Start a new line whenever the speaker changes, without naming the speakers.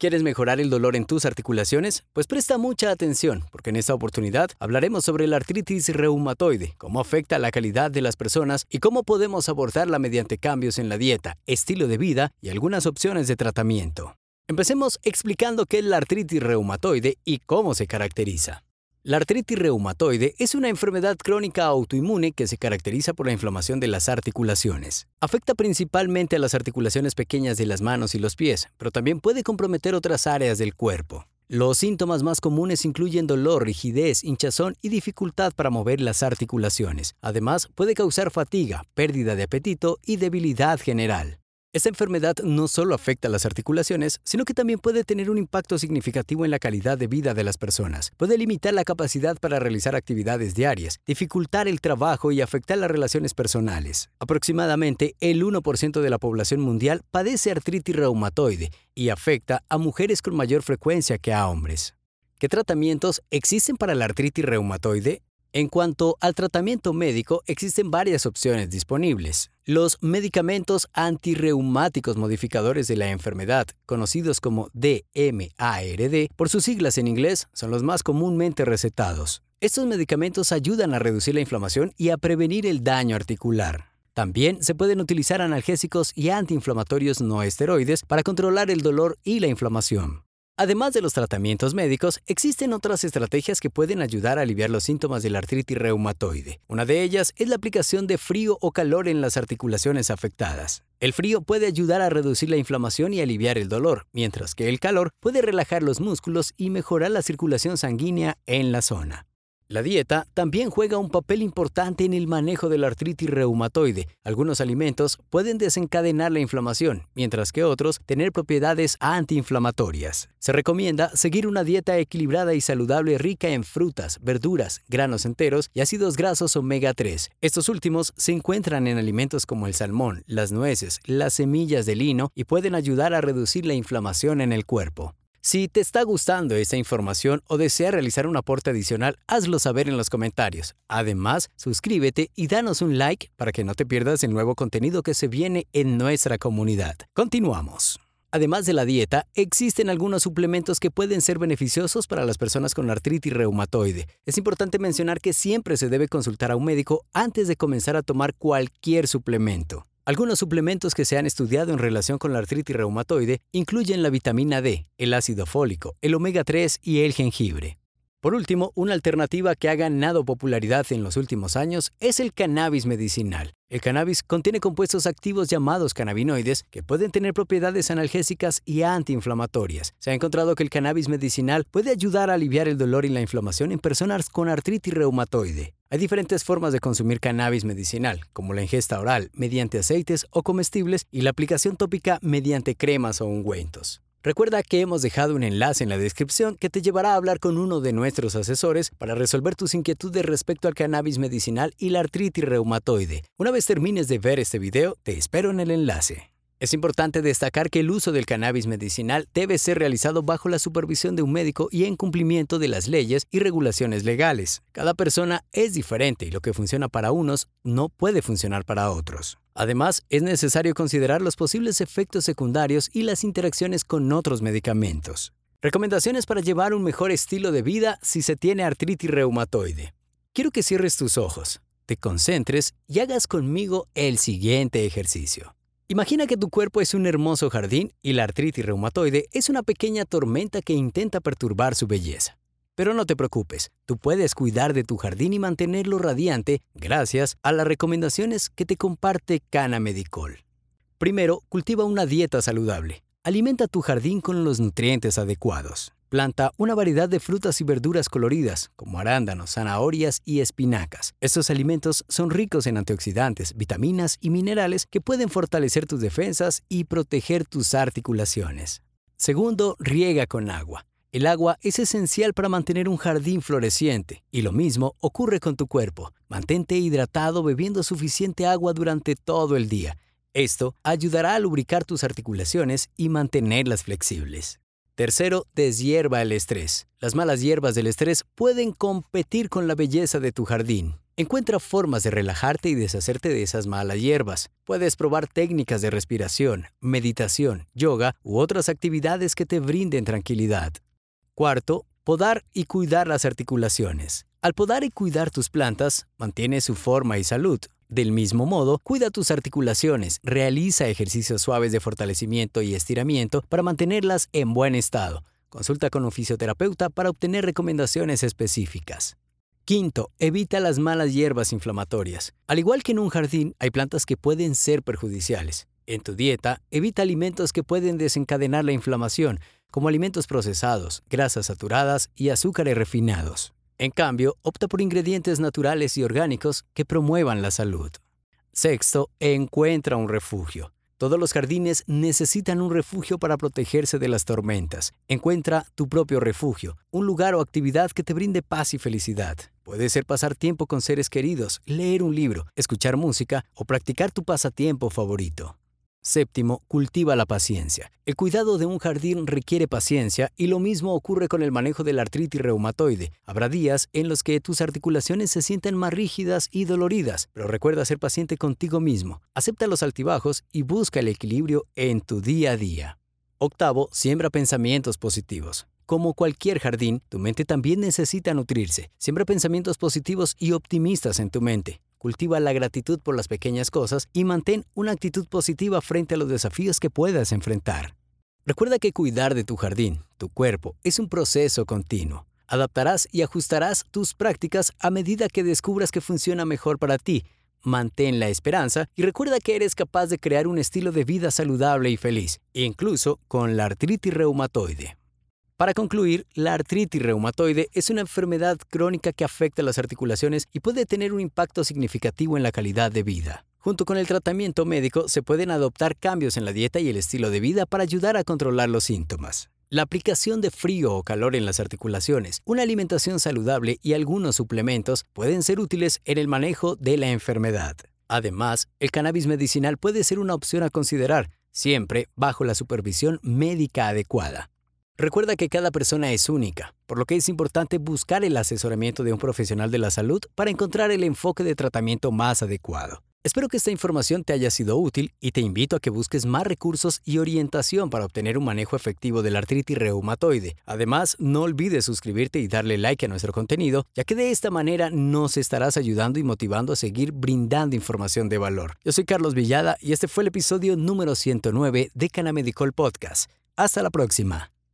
¿Quieres mejorar el dolor en tus articulaciones? Pues presta mucha atención, porque en esta oportunidad hablaremos sobre la artritis reumatoide, cómo afecta la calidad de las personas y cómo podemos abordarla mediante cambios en la dieta, estilo de vida y algunas opciones de tratamiento. Empecemos explicando qué es la artritis reumatoide y cómo se caracteriza. La artritis reumatoide es una enfermedad crónica autoinmune que se caracteriza por la inflamación de las articulaciones. Afecta principalmente a las articulaciones pequeñas de las manos y los pies, pero también puede comprometer otras áreas del cuerpo. Los síntomas más comunes incluyen dolor, rigidez, hinchazón y dificultad para mover las articulaciones. Además, puede causar fatiga, pérdida de apetito y debilidad general. Esta enfermedad no solo afecta a las articulaciones, sino que también puede tener un impacto significativo en la calidad de vida de las personas. Puede limitar la capacidad para realizar actividades diarias, dificultar el trabajo y afectar las relaciones personales. Aproximadamente el 1% de la población mundial padece artritis reumatoide y afecta a mujeres con mayor frecuencia que a hombres. ¿Qué tratamientos existen para la artritis reumatoide? En cuanto al tratamiento médico, existen varias opciones disponibles. Los medicamentos antirreumáticos modificadores de la enfermedad, conocidos como DMARD por sus siglas en inglés, son los más comúnmente recetados. Estos medicamentos ayudan a reducir la inflamación y a prevenir el daño articular. También se pueden utilizar analgésicos y antiinflamatorios no esteroides para controlar el dolor y la inflamación. Además de los tratamientos médicos, existen otras estrategias que pueden ayudar a aliviar los síntomas de la artritis reumatoide. Una de ellas es la aplicación de frío o calor en las articulaciones afectadas. El frío puede ayudar a reducir la inflamación y aliviar el dolor, mientras que el calor puede relajar los músculos y mejorar la circulación sanguínea en la zona. La dieta también juega un papel importante en el manejo de la artritis reumatoide. Algunos alimentos pueden desencadenar la inflamación, mientras que otros tener propiedades antiinflamatorias. Se recomienda seguir una dieta equilibrada y saludable rica en frutas, verduras, granos enteros y ácidos grasos omega 3. Estos últimos se encuentran en alimentos como el salmón, las nueces, las semillas de lino y pueden ayudar a reducir la inflamación en el cuerpo. Si te está gustando esta información o deseas realizar un aporte adicional, hazlo saber en los comentarios. Además, suscríbete y danos un like para que no te pierdas el nuevo contenido que se viene en nuestra comunidad. Continuamos. Además de la dieta, existen algunos suplementos que pueden ser beneficiosos para las personas con artritis reumatoide. Es importante mencionar que siempre se debe consultar a un médico antes de comenzar a tomar cualquier suplemento. Algunos suplementos que se han estudiado en relación con la artritis reumatoide incluyen la vitamina D, el ácido fólico, el omega 3 y el jengibre. Por último, una alternativa que ha ganado popularidad en los últimos años es el cannabis medicinal. El cannabis contiene compuestos activos llamados cannabinoides que pueden tener propiedades analgésicas y antiinflamatorias. Se ha encontrado que el cannabis medicinal puede ayudar a aliviar el dolor y la inflamación en personas con artritis reumatoide. Hay diferentes formas de consumir cannabis medicinal, como la ingesta oral mediante aceites o comestibles y la aplicación tópica mediante cremas o ungüentos. Recuerda que hemos dejado un enlace en la descripción que te llevará a hablar con uno de nuestros asesores para resolver tus inquietudes respecto al cannabis medicinal y la artritis reumatoide. Una vez termines de ver este video, te espero en el enlace. Es importante destacar que el uso del cannabis medicinal debe ser realizado bajo la supervisión de un médico y en cumplimiento de las leyes y regulaciones legales. Cada persona es diferente y lo que funciona para unos no puede funcionar para otros. Además, es necesario considerar los posibles efectos secundarios y las interacciones con otros medicamentos. Recomendaciones para llevar un mejor estilo de vida si se tiene artritis reumatoide. Quiero que cierres tus ojos, te concentres y hagas conmigo el siguiente ejercicio. Imagina que tu cuerpo es un hermoso jardín y la artritis reumatoide es una pequeña tormenta que intenta perturbar su belleza. Pero no te preocupes, tú puedes cuidar de tu jardín y mantenerlo radiante gracias a las recomendaciones que te comparte Cana Medicol. Primero, cultiva una dieta saludable. Alimenta tu jardín con los nutrientes adecuados. Planta una variedad de frutas y verduras coloridas, como arándanos, zanahorias y espinacas. Estos alimentos son ricos en antioxidantes, vitaminas y minerales que pueden fortalecer tus defensas y proteger tus articulaciones. Segundo, riega con agua. El agua es esencial para mantener un jardín floreciente, y lo mismo ocurre con tu cuerpo. Mantente hidratado bebiendo suficiente agua durante todo el día. Esto ayudará a lubricar tus articulaciones y mantenerlas flexibles. Tercero, deshierva el estrés. Las malas hierbas del estrés pueden competir con la belleza de tu jardín. Encuentra formas de relajarte y deshacerte de esas malas hierbas. Puedes probar técnicas de respiración, meditación, yoga u otras actividades que te brinden tranquilidad. Cuarto, podar y cuidar las articulaciones. Al podar y cuidar tus plantas, mantienes su forma y salud. Del mismo modo, cuida tus articulaciones, realiza ejercicios suaves de fortalecimiento y estiramiento para mantenerlas en buen estado. Consulta con un fisioterapeuta para obtener recomendaciones específicas. Quinto, evita las malas hierbas inflamatorias. Al igual que en un jardín, hay plantas que pueden ser perjudiciales. En tu dieta, evita alimentos que pueden desencadenar la inflamación, como alimentos procesados, grasas saturadas y azúcares refinados. En cambio, opta por ingredientes naturales y orgánicos que promuevan la salud. Sexto, encuentra un refugio. Todos los jardines necesitan un refugio para protegerse de las tormentas. Encuentra tu propio refugio, un lugar o actividad que te brinde paz y felicidad. Puede ser pasar tiempo con seres queridos, leer un libro, escuchar música o practicar tu pasatiempo favorito. Séptimo, cultiva la paciencia. El cuidado de un jardín requiere paciencia y lo mismo ocurre con el manejo de la artritis reumatoide. Habrá días en los que tus articulaciones se sienten más rígidas y doloridas, pero recuerda ser paciente contigo mismo. Acepta los altibajos y busca el equilibrio en tu día a día. Octavo, siembra pensamientos positivos. Como cualquier jardín, tu mente también necesita nutrirse. Siembra pensamientos positivos y optimistas en tu mente cultiva la gratitud por las pequeñas cosas y mantén una actitud positiva frente a los desafíos que puedas enfrentar. Recuerda que cuidar de tu jardín, tu cuerpo, es un proceso continuo. Adaptarás y ajustarás tus prácticas a medida que descubras que funciona mejor para ti. Mantén la esperanza y recuerda que eres capaz de crear un estilo de vida saludable y feliz, incluso con la artritis reumatoide. Para concluir, la artritis reumatoide es una enfermedad crónica que afecta las articulaciones y puede tener un impacto significativo en la calidad de vida. Junto con el tratamiento médico se pueden adoptar cambios en la dieta y el estilo de vida para ayudar a controlar los síntomas. La aplicación de frío o calor en las articulaciones, una alimentación saludable y algunos suplementos pueden ser útiles en el manejo de la enfermedad. Además, el cannabis medicinal puede ser una opción a considerar, siempre bajo la supervisión médica adecuada. Recuerda que cada persona es única, por lo que es importante buscar el asesoramiento de un profesional de la salud para encontrar el enfoque de tratamiento más adecuado. Espero que esta información te haya sido útil y te invito a que busques más recursos y orientación para obtener un manejo efectivo de la artritis reumatoide. Además, no olvides suscribirte y darle like a nuestro contenido, ya que de esta manera nos estarás ayudando y motivando a seguir brindando información de valor. Yo soy Carlos Villada y este fue el episodio número 109 de Canamedicol Podcast. Hasta la próxima.